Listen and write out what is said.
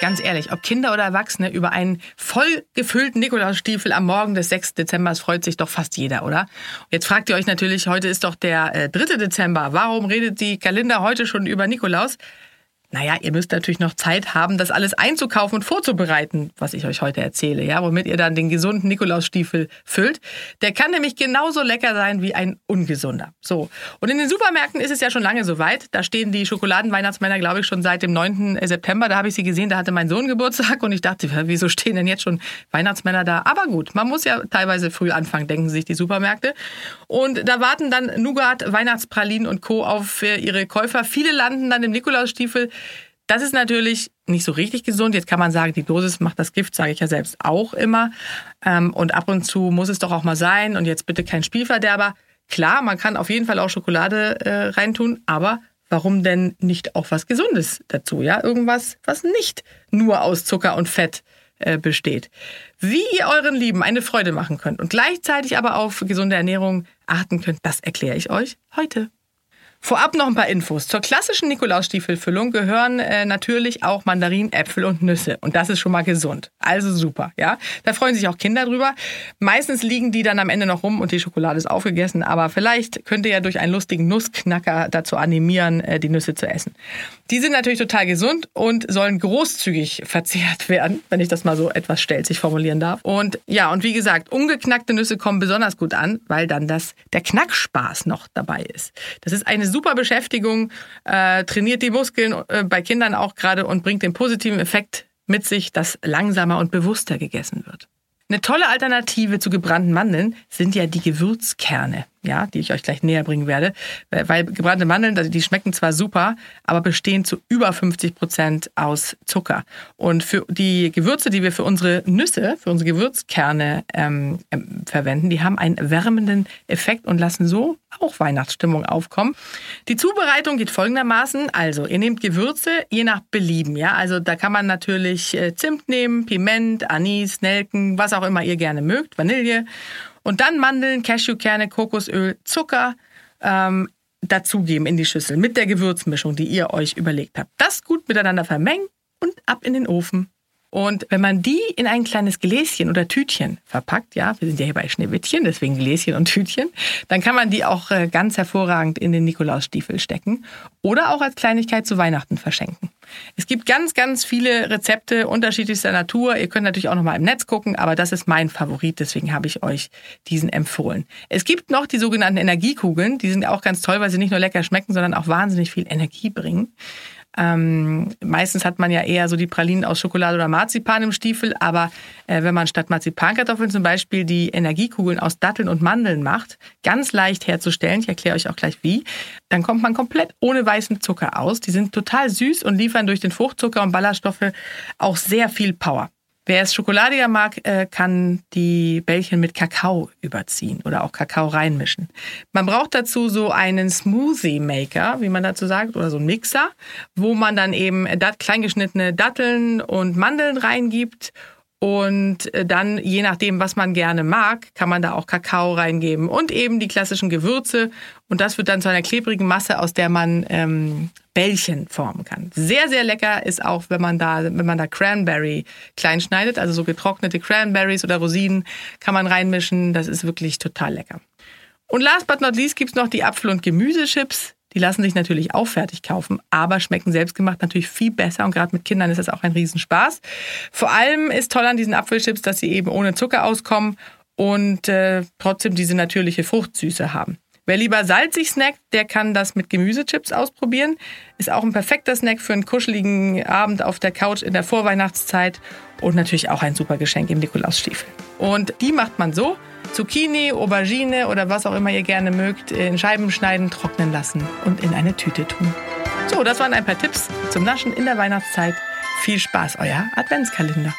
Ganz ehrlich, ob Kinder oder Erwachsene über einen voll gefüllten Nikolausstiefel am Morgen des 6. Dezember freut sich doch fast jeder, oder? Jetzt fragt ihr euch natürlich, heute ist doch der äh, 3. Dezember. Warum redet die Kalender heute schon über Nikolaus? Naja, ihr müsst natürlich noch Zeit haben, das alles einzukaufen und vorzubereiten, was ich euch heute erzähle, ja, womit ihr dann den gesunden Nikolausstiefel füllt. Der kann nämlich genauso lecker sein wie ein ungesunder. So. Und in den Supermärkten ist es ja schon lange soweit. Da stehen die Schokoladenweihnachtsmänner, glaube ich, schon seit dem 9. September. Da habe ich sie gesehen, da hatte mein Sohn Geburtstag und ich dachte, wieso stehen denn jetzt schon Weihnachtsmänner da? Aber gut, man muss ja teilweise früh anfangen, denken sich die Supermärkte. Und da warten dann Nougat, Weihnachtspralinen und Co. auf äh, ihre Käufer. Viele landen dann im Nikolausstiefel das ist natürlich nicht so richtig gesund. Jetzt kann man sagen, die Dosis macht das Gift, sage ich ja selbst auch immer. Ähm, und ab und zu muss es doch auch mal sein. Und jetzt bitte kein Spielverderber. Klar, man kann auf jeden Fall auch Schokolade äh, reintun, aber warum denn nicht auch was Gesundes dazu? Ja, irgendwas, was nicht nur aus Zucker und Fett äh, besteht. Wie ihr euren Lieben eine Freude machen könnt und gleichzeitig aber auf gesunde Ernährung achten könnt, das erkläre ich euch heute. Vorab noch ein paar Infos. Zur klassischen Nikolausstiefelfüllung gehören äh, natürlich auch Mandarinen, Äpfel und Nüsse. Und das ist schon mal gesund. Also super, ja. Da freuen sich auch Kinder drüber. Meistens liegen die dann am Ende noch rum und die Schokolade ist aufgegessen. Aber vielleicht könnt ihr ja durch einen lustigen Nussknacker dazu animieren, äh, die Nüsse zu essen. Die sind natürlich total gesund und sollen großzügig verzehrt werden, wenn ich das mal so etwas stelzig formulieren darf. Und ja, und wie gesagt, ungeknackte Nüsse kommen besonders gut an, weil dann das, der Knackspaß noch dabei ist. Das ist eine super Beschäftigung, äh, trainiert die Muskeln äh, bei Kindern auch gerade und bringt den positiven Effekt mit sich, dass langsamer und bewusster gegessen wird. Eine tolle Alternative zu gebrannten Mandeln sind ja die Gewürzkerne ja, die ich euch gleich näher bringen werde. Weil gebrannte Mandeln, die schmecken zwar super, aber bestehen zu über 50 Prozent aus Zucker. Und für die Gewürze, die wir für unsere Nüsse, für unsere Gewürzkerne ähm, ähm, verwenden, die haben einen wärmenden Effekt und lassen so auch Weihnachtsstimmung aufkommen. Die Zubereitung geht folgendermaßen. Also, ihr nehmt Gewürze je nach Belieben, ja. Also, da kann man natürlich äh, Zimt nehmen, Piment, Anis, Nelken, was auch immer ihr gerne mögt, Vanille. Und dann Mandeln, Cashewkerne, Kokosöl, Zucker ähm, dazugeben in die Schüssel mit der Gewürzmischung, die ihr euch überlegt habt. Das gut miteinander vermengen und ab in den Ofen. Und wenn man die in ein kleines Gläschen oder Tütchen verpackt, ja, wir sind ja hier bei Schneewittchen, deswegen Gläschen und Tütchen, dann kann man die auch äh, ganz hervorragend in den Nikolausstiefel stecken oder auch als Kleinigkeit zu Weihnachten verschenken. Es gibt ganz, ganz viele Rezepte unterschiedlichster Natur. Ihr könnt natürlich auch noch mal im Netz gucken, aber das ist mein Favorit, deswegen habe ich euch diesen empfohlen. Es gibt noch die sogenannten Energiekugeln, die sind auch ganz toll, weil sie nicht nur lecker schmecken, sondern auch wahnsinnig viel Energie bringen. Ähm, meistens hat man ja eher so die Pralinen aus Schokolade oder Marzipan im Stiefel, aber äh, wenn man statt Marzipankartoffeln zum Beispiel die Energiekugeln aus Datteln und Mandeln macht, ganz leicht herzustellen, ich erkläre euch auch gleich wie, dann kommt man komplett ohne weißen Zucker aus. Die sind total süß und liefern durch den Fruchtzucker und Ballaststoffe auch sehr viel Power. Wer es schokoladiger mag, äh, kann die Bällchen mit Kakao überziehen oder auch Kakao reinmischen. Man braucht dazu so einen Smoothie Maker, wie man dazu sagt, oder so einen Mixer, wo man dann eben kleingeschnittene Datteln und Mandeln reingibt und äh, dann, je nachdem, was man gerne mag, kann man da auch Kakao reingeben und eben die klassischen Gewürze. Und das wird dann zu einer klebrigen Masse, aus der man ähm, Bällchen formen kann. Sehr, sehr lecker ist auch, wenn man da, wenn man da Cranberry klein schneidet, also so getrocknete Cranberries oder Rosinen kann man reinmischen. Das ist wirklich total lecker. Und last but not least gibt's noch die Apfel- und Gemüsechips. Die lassen sich natürlich auch fertig kaufen, aber schmecken selbstgemacht natürlich viel besser und gerade mit Kindern ist das auch ein Riesenspaß. Vor allem ist toll an diesen Apfelchips, dass sie eben ohne Zucker auskommen und äh, trotzdem diese natürliche Fruchtsüße haben. Wer lieber salzig snackt, der kann das mit Gemüsechips ausprobieren. Ist auch ein perfekter Snack für einen kuscheligen Abend auf der Couch in der Vorweihnachtszeit und natürlich auch ein super Geschenk im Nikolausstiefel. Und die macht man so, Zucchini, Aubergine oder was auch immer ihr gerne mögt, in Scheiben schneiden, trocknen lassen und in eine Tüte tun. So, das waren ein paar Tipps zum Naschen in der Weihnachtszeit. Viel Spaß, euer Adventskalender.